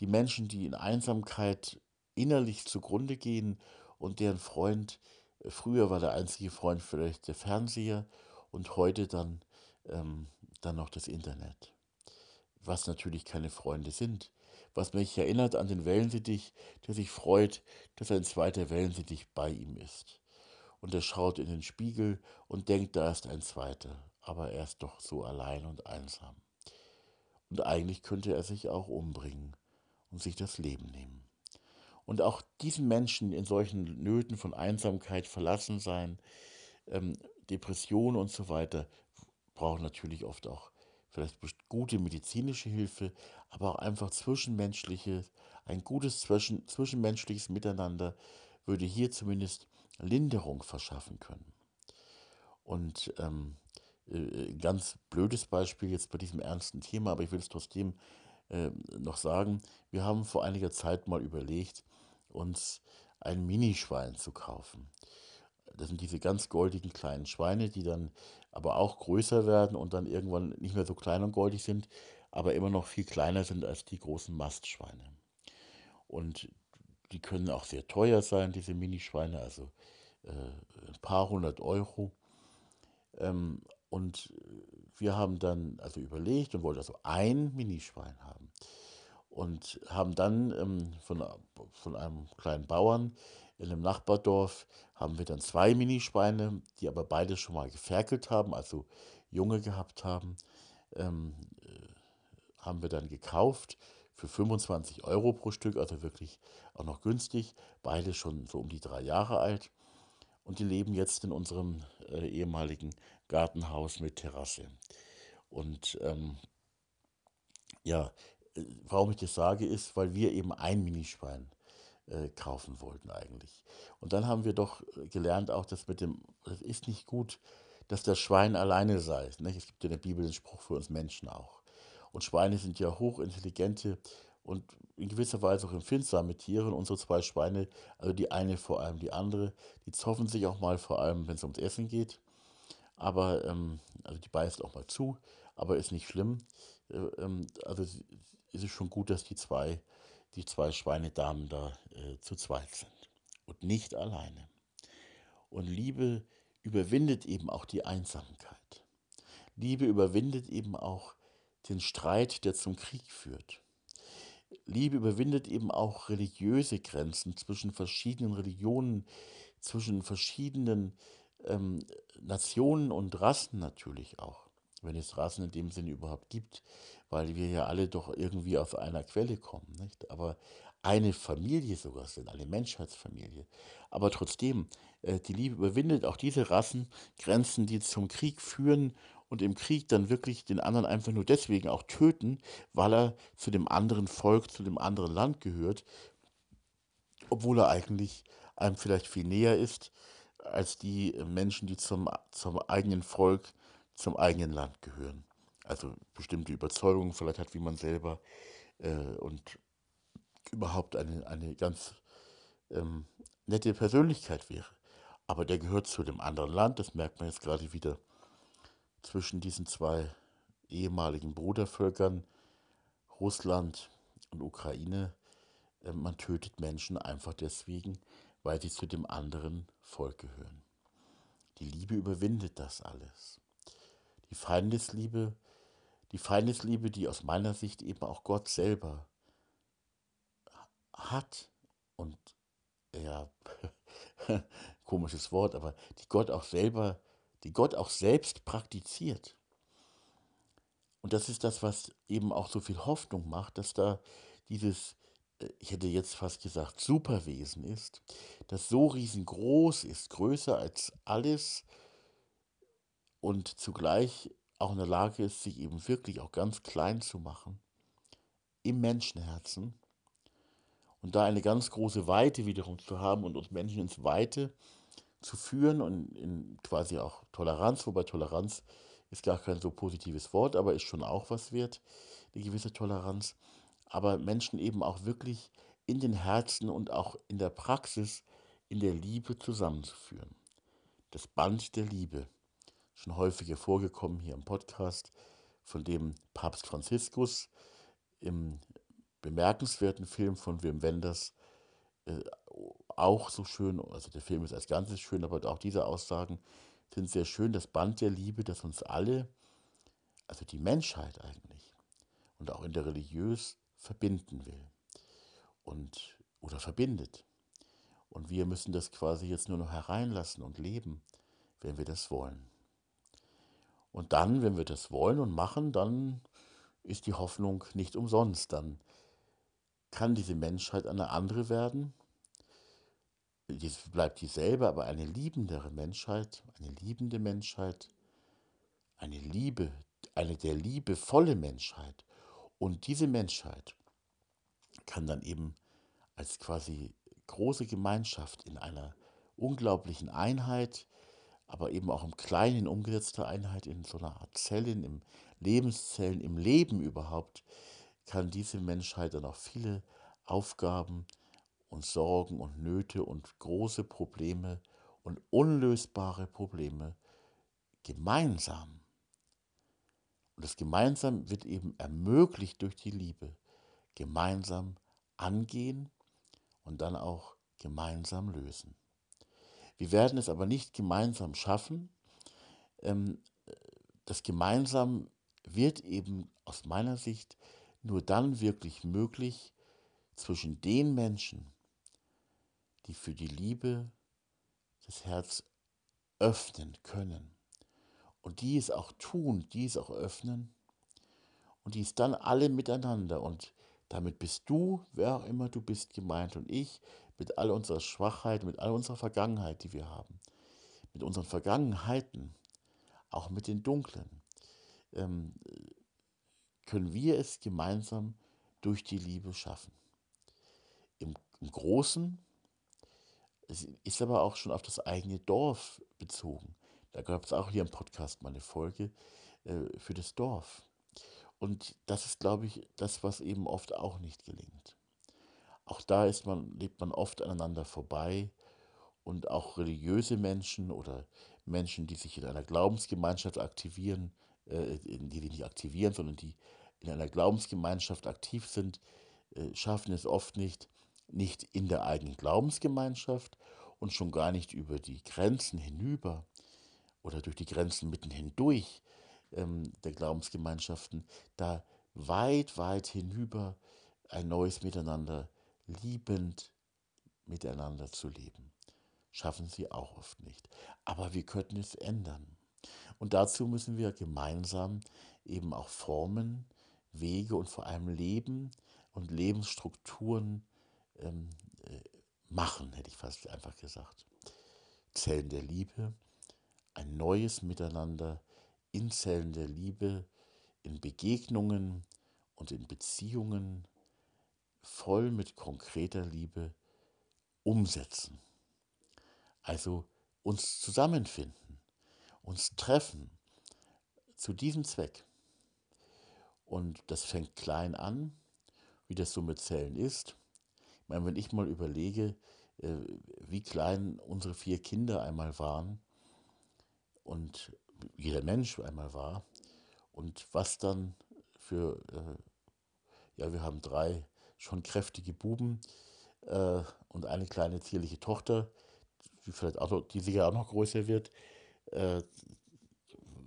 A: die Menschen, die in Einsamkeit innerlich zugrunde gehen und deren Freund, äh, früher war der einzige Freund vielleicht der Fernseher und heute dann, ähm, dann noch das Internet was natürlich keine Freunde sind. Was mich erinnert an den Wellensittich, der sich freut, dass ein zweiter Wellensittich bei ihm ist. Und er schaut in den Spiegel und denkt, da ist ein zweiter, aber er ist doch so allein und einsam. Und eigentlich könnte er sich auch umbringen und sich das Leben nehmen. Und auch diesen Menschen in solchen Nöten von Einsamkeit verlassen sein, ähm, Depression und so weiter, brauchen natürlich oft auch vielleicht gute medizinische Hilfe, aber auch einfach zwischenmenschliche, ein gutes zwischen, zwischenmenschliches Miteinander würde hier zumindest Linderung verschaffen können. Und ähm, äh, ein ganz blödes Beispiel jetzt bei diesem ernsten Thema, aber ich will es trotzdem äh, noch sagen, wir haben vor einiger Zeit mal überlegt, uns ein Minischwein zu kaufen. Das sind diese ganz goldigen kleinen Schweine, die dann aber auch größer werden und dann irgendwann nicht mehr so klein und goldig sind, aber immer noch viel kleiner sind als die großen Mastschweine. Und die können auch sehr teuer sein, diese Minischweine, also äh, ein paar hundert Euro. Ähm, und wir haben dann also überlegt und wollten also ein Minischwein haben. Und haben dann ähm, von, von einem kleinen Bauern in einem Nachbardorf haben wir dann zwei Minischweine, die aber beide schon mal geferkelt haben, also Junge gehabt haben, ähm, äh, haben wir dann gekauft für 25 Euro pro Stück, also wirklich auch noch günstig. Beide schon so um die drei Jahre alt. Und die leben jetzt in unserem äh, ehemaligen Gartenhaus mit Terrasse. Und ähm, ja, warum ich das sage, ist, weil wir eben ein Minischwein äh, kaufen wollten eigentlich. Und dann haben wir doch gelernt, auch das mit dem, es ist nicht gut, dass das Schwein alleine sei. Nicht? Es gibt in der Bibel den Spruch für uns Menschen auch. Und Schweine sind ja hochintelligente und in gewisser Weise auch empfindsame Tiere. Und unsere zwei Schweine, also die eine vor allem die andere, die zoffen sich auch mal vor allem, wenn es ums Essen geht. Aber, ähm, also die beißt auch mal zu, aber ist nicht schlimm. Äh, ähm, also ist es schon gut, dass die zwei, die zwei Schweinedamen da äh, zu zweit sind und nicht alleine. Und Liebe überwindet eben auch die Einsamkeit. Liebe überwindet eben auch den Streit, der zum Krieg führt. Liebe überwindet eben auch religiöse Grenzen zwischen verschiedenen Religionen, zwischen verschiedenen ähm, Nationen und Rassen natürlich auch, wenn es Rassen in dem Sinne überhaupt gibt, weil wir ja alle doch irgendwie aus einer Quelle kommen, nicht? Aber eine Familie sogar sind, eine Menschheitsfamilie. Aber trotzdem, äh, die Liebe überwindet auch diese Rassengrenzen, die zum Krieg führen und im Krieg dann wirklich den anderen einfach nur deswegen auch töten, weil er zu dem anderen Volk, zu dem anderen Land gehört, obwohl er eigentlich einem vielleicht viel näher ist als die Menschen, die zum, zum eigenen Volk, zum eigenen Land gehören. Also bestimmte Überzeugungen vielleicht hat, wie man selber äh, und überhaupt eine, eine ganz ähm, nette Persönlichkeit wäre. Aber der gehört zu dem anderen Land, das merkt man jetzt gerade wieder zwischen diesen zwei ehemaligen Brudervölkern, Russland und Ukraine. Äh, man tötet Menschen einfach deswegen, weil sie zu dem anderen Volk gehören. Die Liebe überwindet das alles. Die Feindesliebe, die Feindesliebe, die aus meiner Sicht eben auch Gott selber hat und ja, komisches Wort, aber die Gott auch selber die Gott auch selbst praktiziert. Und das ist das, was eben auch so viel Hoffnung macht, dass da dieses, ich hätte jetzt fast gesagt, Superwesen ist, das so riesengroß ist, größer als alles und zugleich auch in der Lage ist, sich eben wirklich auch ganz klein zu machen im Menschenherzen und da eine ganz große Weite wiederum zu haben und uns Menschen ins Weite zu führen und in quasi auch Toleranz, wobei Toleranz ist gar kein so positives Wort, aber ist schon auch was wert, eine gewisse Toleranz. Aber Menschen eben auch wirklich in den Herzen und auch in der Praxis, in der Liebe zusammenzuführen. Das Band der Liebe, schon häufiger vorgekommen hier im Podcast, von dem Papst Franziskus im bemerkenswerten Film von Wim Wenders äh, auch so schön, also der Film ist als Ganzes schön, aber auch diese Aussagen sind sehr schön. Das Band der Liebe, das uns alle, also die Menschheit eigentlich und auch in der religiös verbinden will und oder verbindet. Und wir müssen das quasi jetzt nur noch hereinlassen und leben, wenn wir das wollen. Und dann, wenn wir das wollen und machen, dann ist die Hoffnung nicht umsonst. Dann kann diese Menschheit eine andere werden es bleibt dieselbe, aber eine liebendere Menschheit, eine liebende Menschheit, eine Liebe, eine der liebevolle Menschheit. Und diese Menschheit kann dann eben als quasi große Gemeinschaft in einer unglaublichen Einheit, aber eben auch im Kleinen umgesetzter Einheit, in so einer Art Zellen, im Lebenszellen, im Leben überhaupt, kann diese Menschheit dann auch viele Aufgaben und Sorgen und Nöte und große Probleme und unlösbare Probleme gemeinsam. Und das gemeinsam wird eben ermöglicht durch die Liebe. Gemeinsam angehen und dann auch gemeinsam lösen. Wir werden es aber nicht gemeinsam schaffen. Ähm, das Gemeinsam wird eben aus meiner Sicht nur dann wirklich möglich zwischen den Menschen, die für die Liebe das Herz öffnen können. Und die es auch tun, die es auch öffnen, und dies dann alle miteinander. Und damit bist du, wer auch immer du bist, gemeint und ich mit all unserer Schwachheit, mit all unserer Vergangenheit, die wir haben, mit unseren Vergangenheiten, auch mit den dunklen, ähm, können wir es gemeinsam durch die Liebe schaffen. Im, im Großen, es ist aber auch schon auf das eigene Dorf bezogen. Da gab es auch hier im Podcast mal eine Folge äh, für das Dorf. Und das ist, glaube ich, das, was eben oft auch nicht gelingt. Auch da ist man, lebt man oft aneinander vorbei und auch religiöse Menschen oder Menschen, die sich in einer Glaubensgemeinschaft aktivieren, äh, die nicht aktivieren, sondern die in einer Glaubensgemeinschaft aktiv sind, äh, schaffen es oft nicht, nicht in der eigenen Glaubensgemeinschaft und schon gar nicht über die Grenzen hinüber oder durch die Grenzen mitten hindurch ähm, der Glaubensgemeinschaften, da weit, weit hinüber ein neues Miteinander liebend miteinander zu leben. Schaffen sie auch oft nicht. Aber wir könnten es ändern. Und dazu müssen wir gemeinsam eben auch Formen, Wege und vor allem Leben und Lebensstrukturen ähm, äh, machen, hätte ich fast einfach gesagt. Zellen der Liebe, ein neues Miteinander in Zellen der Liebe, in Begegnungen und in Beziehungen voll mit konkreter Liebe umsetzen. Also uns zusammenfinden, uns treffen zu diesem Zweck. Und das fängt klein an, wie das so mit Zellen ist. Ich meine, wenn ich mal überlege, äh, wie klein unsere vier Kinder einmal waren und jeder Mensch einmal war und was dann für, äh, ja, wir haben drei schon kräftige Buben äh, und eine kleine zierliche Tochter, die vielleicht auch die sicher auch noch größer wird, äh,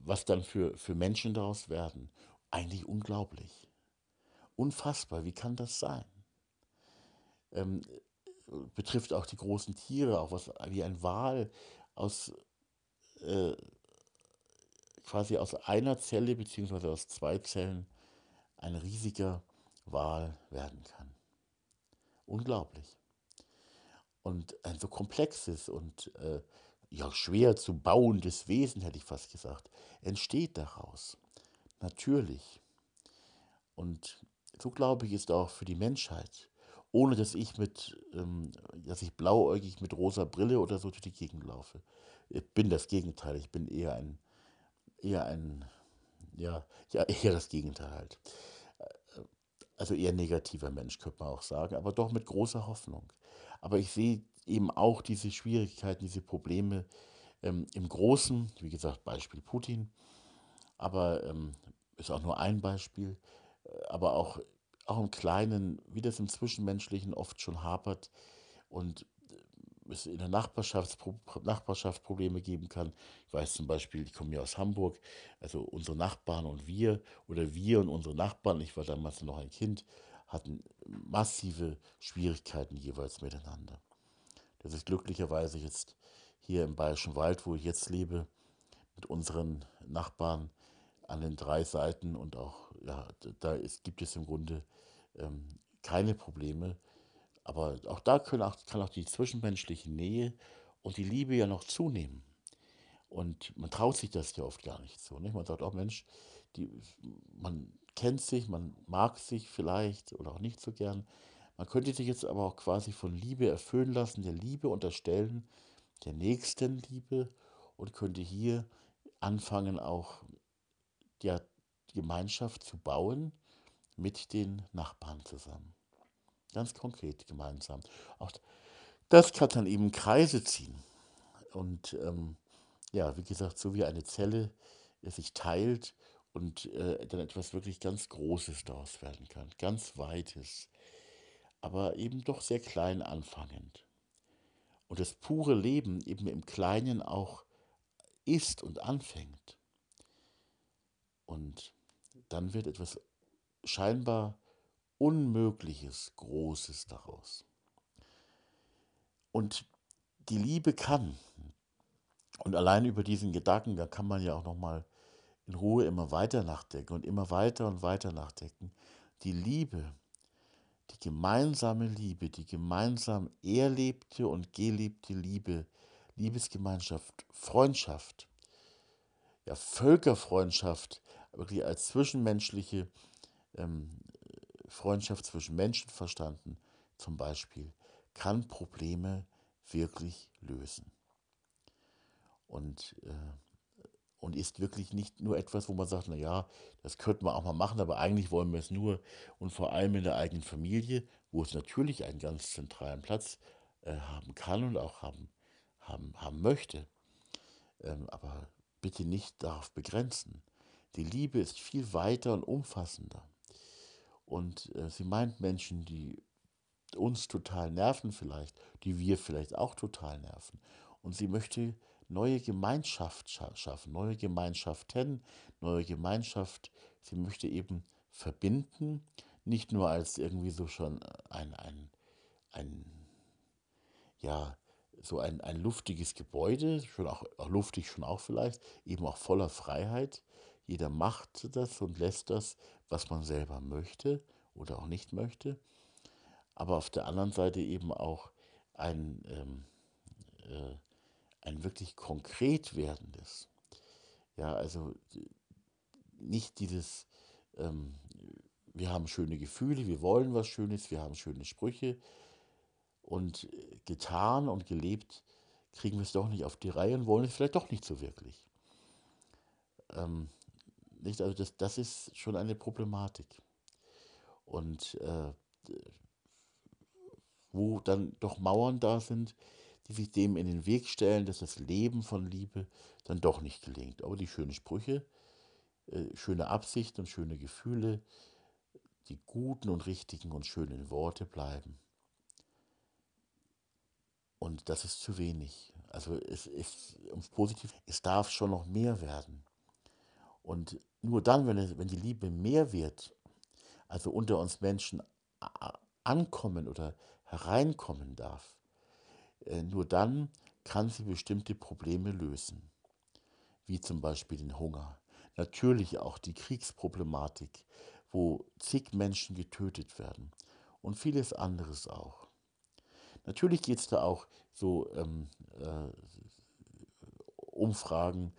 A: was dann für, für Menschen daraus werden. Eigentlich unglaublich. Unfassbar, wie kann das sein? Ähm, betrifft auch die großen Tiere, auch was wie ein Wal aus äh, quasi aus einer Zelle beziehungsweise aus zwei Zellen ein riesiger Wal werden kann. Unglaublich. Und ein so komplexes und äh, ja, schwer zu bauendes Wesen, hätte ich fast gesagt, entsteht daraus. Natürlich. Und so glaube ich, ist auch für die Menschheit, ohne dass ich mit, ähm, dass ich blauäugig mit rosa Brille oder so durch die Gegend laufe. Ich bin das Gegenteil. Ich bin eher ein, eher ein, ja, ja, eher das Gegenteil halt. Also eher negativer Mensch, könnte man auch sagen, aber doch mit großer Hoffnung. Aber ich sehe eben auch diese Schwierigkeiten, diese Probleme ähm, im Großen, wie gesagt, Beispiel Putin, aber ähm, ist auch nur ein Beispiel, aber auch, auch im Kleinen, wie das im Zwischenmenschlichen oft schon hapert. Und es in der Nachbarschaft, Nachbarschaft Probleme geben kann. Ich weiß zum Beispiel, ich komme ja aus Hamburg, also unsere Nachbarn und wir oder wir und unsere Nachbarn, ich war damals noch ein Kind, hatten massive Schwierigkeiten jeweils miteinander. Das ist glücklicherweise jetzt hier im Bayerischen Wald, wo ich jetzt lebe, mit unseren Nachbarn an den drei Seiten und auch, ja, da ist, gibt es im Grunde ähm, keine Probleme. Aber auch da können auch, kann auch die zwischenmenschliche Nähe und die Liebe ja noch zunehmen. Und man traut sich das ja oft gar nicht so. Nicht? Man sagt auch, Mensch, die, man kennt sich, man mag sich vielleicht oder auch nicht so gern. Man könnte sich jetzt aber auch quasi von Liebe erfüllen lassen, der Liebe unterstellen, der nächsten Liebe und könnte hier anfangen, auch die Gemeinschaft zu bauen mit den Nachbarn zusammen. Ganz konkret gemeinsam. Auch das kann dann eben Kreise ziehen. Und ähm, ja, wie gesagt, so wie eine Zelle sich teilt und äh, dann etwas wirklich ganz Großes daraus werden kann. Ganz Weites. Aber eben doch sehr klein anfangend. Und das pure Leben eben im Kleinen auch ist und anfängt. Und dann wird etwas scheinbar Unmögliches, Großes daraus. Und die Liebe kann, und allein über diesen Gedanken, da kann man ja auch nochmal in Ruhe immer weiter nachdenken und immer weiter und weiter nachdenken. Die Liebe, die gemeinsame Liebe, die gemeinsam erlebte und gelebte Liebe, Liebesgemeinschaft, Freundschaft, ja, Völkerfreundschaft, wirklich als zwischenmenschliche ähm, Freundschaft zwischen Menschen verstanden, zum Beispiel, kann Probleme wirklich lösen. Und, äh, und ist wirklich nicht nur etwas, wo man sagt, naja, das könnte man auch mal machen, aber eigentlich wollen wir es nur und vor allem in der eigenen Familie, wo es natürlich einen ganz zentralen Platz äh, haben kann und auch haben, haben, haben möchte. Ähm, aber bitte nicht darauf begrenzen. Die Liebe ist viel weiter und umfassender. Und äh, sie meint Menschen, die uns total nerven vielleicht, die wir vielleicht auch total nerven. Und sie möchte neue Gemeinschaft schaffen, neue Gemeinschaften, neue Gemeinschaft. Sie möchte eben verbinden, nicht nur als irgendwie so schon ein, ein, ein ja, so ein, ein luftiges Gebäude, schon auch, auch luftig schon auch vielleicht, eben auch voller Freiheit. Jeder macht das und lässt das, was man selber möchte oder auch nicht möchte. Aber auf der anderen Seite eben auch ein, ähm, äh, ein wirklich konkret werdendes. Ja, also nicht dieses, ähm, wir haben schöne Gefühle, wir wollen was Schönes, wir haben schöne Sprüche, und getan und gelebt kriegen wir es doch nicht auf die Reihe und wollen es vielleicht doch nicht so wirklich. Ähm, nicht, also das, das ist schon eine Problematik. Und äh, wo dann doch Mauern da sind, die sich dem in den Weg stellen, dass das Leben von Liebe dann doch nicht gelingt. Aber die schönen Sprüche, äh, schöne Absichten und schöne Gefühle, die guten und richtigen und schönen Worte bleiben. Und das ist zu wenig. Also es ist, um positiv, es darf schon noch mehr werden. Und nur dann, wenn, wenn die Liebe mehr wird, also unter uns Menschen ankommen oder hereinkommen darf, äh, nur dann kann sie bestimmte Probleme lösen, wie zum Beispiel den Hunger. Natürlich auch die Kriegsproblematik, wo zig Menschen getötet werden und vieles anderes auch. Natürlich geht es da auch so ähm, äh, Umfragen,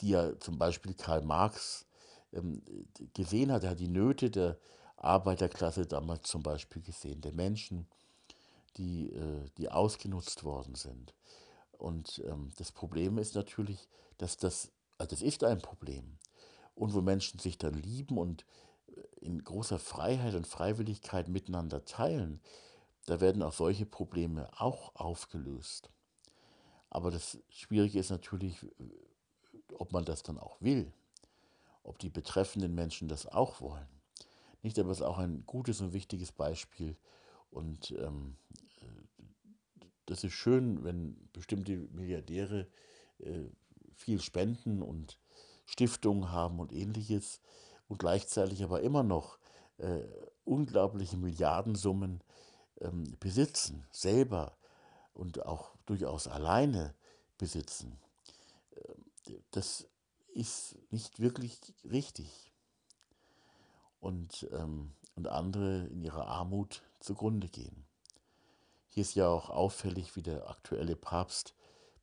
A: die ja zum Beispiel Karl Marx ähm, gesehen hat. Er hat die Nöte der Arbeiterklasse damals zum Beispiel gesehen, der Menschen, die, äh, die ausgenutzt worden sind. Und ähm, das Problem ist natürlich, dass das, also das ist ein Problem. Und wo Menschen sich dann lieben und äh, in großer Freiheit und Freiwilligkeit miteinander teilen, da werden auch solche Probleme auch aufgelöst. Aber das Schwierige ist natürlich, ob man das dann auch will, ob die betreffenden Menschen das auch wollen. Nicht, aber es ist auch ein gutes und wichtiges Beispiel. Und ähm, das ist schön, wenn bestimmte Milliardäre äh, viel spenden und Stiftungen haben und ähnliches und gleichzeitig aber immer noch äh, unglaubliche Milliardensummen ähm, besitzen, selber und auch durchaus alleine besitzen, äh, das ist nicht wirklich richtig. Und, ähm, und andere in ihrer Armut zugrunde gehen. Hier ist ja auch auffällig, wie der aktuelle Papst,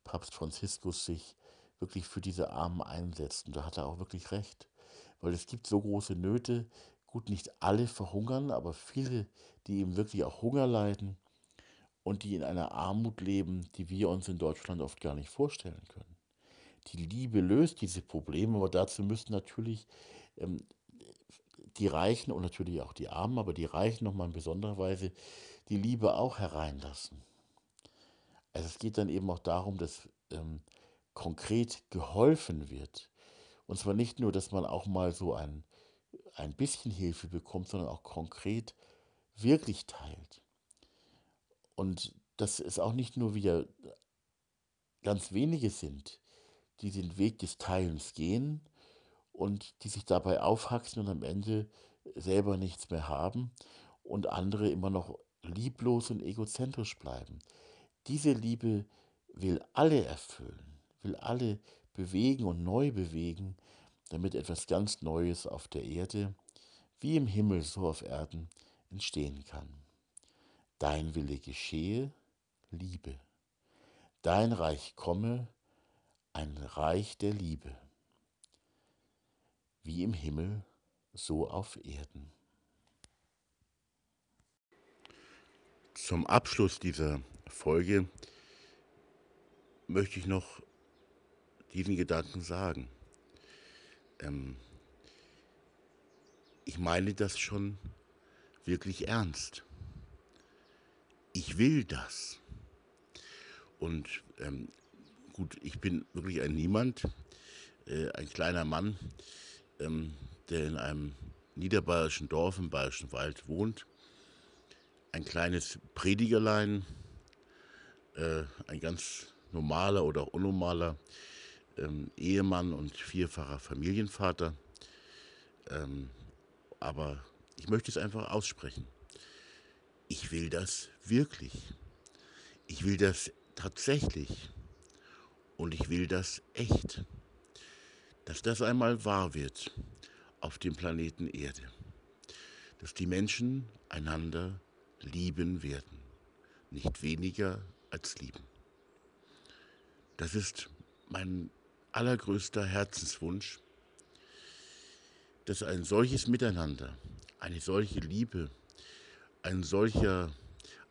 A: Papst Franziskus, sich wirklich für diese Armen einsetzt. Und da hat er auch wirklich recht. Weil es gibt so große Nöte, gut, nicht alle verhungern, aber viele, die eben wirklich auch Hunger leiden und die in einer Armut leben, die wir uns in Deutschland oft gar nicht vorstellen können. Die Liebe löst diese Probleme, aber dazu müssen natürlich ähm, die Reichen und natürlich auch die Armen, aber die Reichen nochmal in besonderer Weise die Liebe auch hereinlassen. Also es geht dann eben auch darum, dass ähm, konkret geholfen wird. Und zwar nicht nur, dass man auch mal so ein ein bisschen Hilfe bekommt, sondern auch konkret wirklich teilt. Und dass es auch nicht nur wieder ganz wenige sind, die den Weg des Teilens gehen und die sich dabei aufhaxen und am Ende selber nichts mehr haben und andere immer noch lieblos und egozentrisch bleiben. Diese Liebe will alle erfüllen, will alle bewegen und neu bewegen damit etwas ganz Neues auf der Erde, wie im Himmel so auf Erden, entstehen kann. Dein Wille geschehe, Liebe. Dein Reich komme, ein Reich der Liebe. Wie im Himmel, so auf Erden. Zum Abschluss dieser Folge möchte ich noch diesen Gedanken sagen. Ähm, ich meine das schon wirklich ernst. Ich will das. Und ähm, gut, ich bin wirklich ein Niemand, äh, ein kleiner Mann, ähm, der in einem niederbayerischen Dorf im Bayerischen Wald wohnt. Ein kleines Predigerlein, äh, ein ganz normaler oder auch unnormaler ähm, Ehemann und vierfacher Familienvater. Ähm, aber ich möchte es einfach aussprechen. Ich will das wirklich. Ich will das tatsächlich. Und ich will das echt. Dass das einmal wahr wird auf dem Planeten Erde. Dass die Menschen einander lieben werden. Nicht weniger als lieben. Das ist mein allergrößter Herzenswunsch, dass ein solches Miteinander, eine solche Liebe, ein solcher,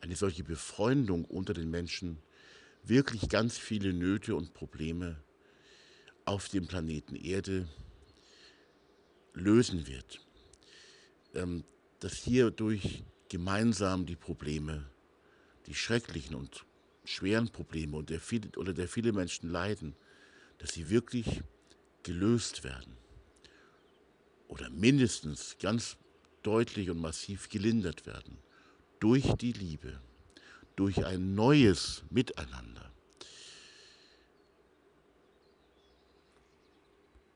A: eine solche Befreundung unter den Menschen wirklich ganz viele Nöte und Probleme auf dem Planeten Erde lösen wird. Ähm, dass hierdurch gemeinsam die Probleme, die schrecklichen und schweren Probleme und der viele, oder der viele Menschen leiden, dass sie wirklich gelöst werden oder mindestens ganz deutlich und massiv gelindert werden durch die Liebe, durch ein neues Miteinander.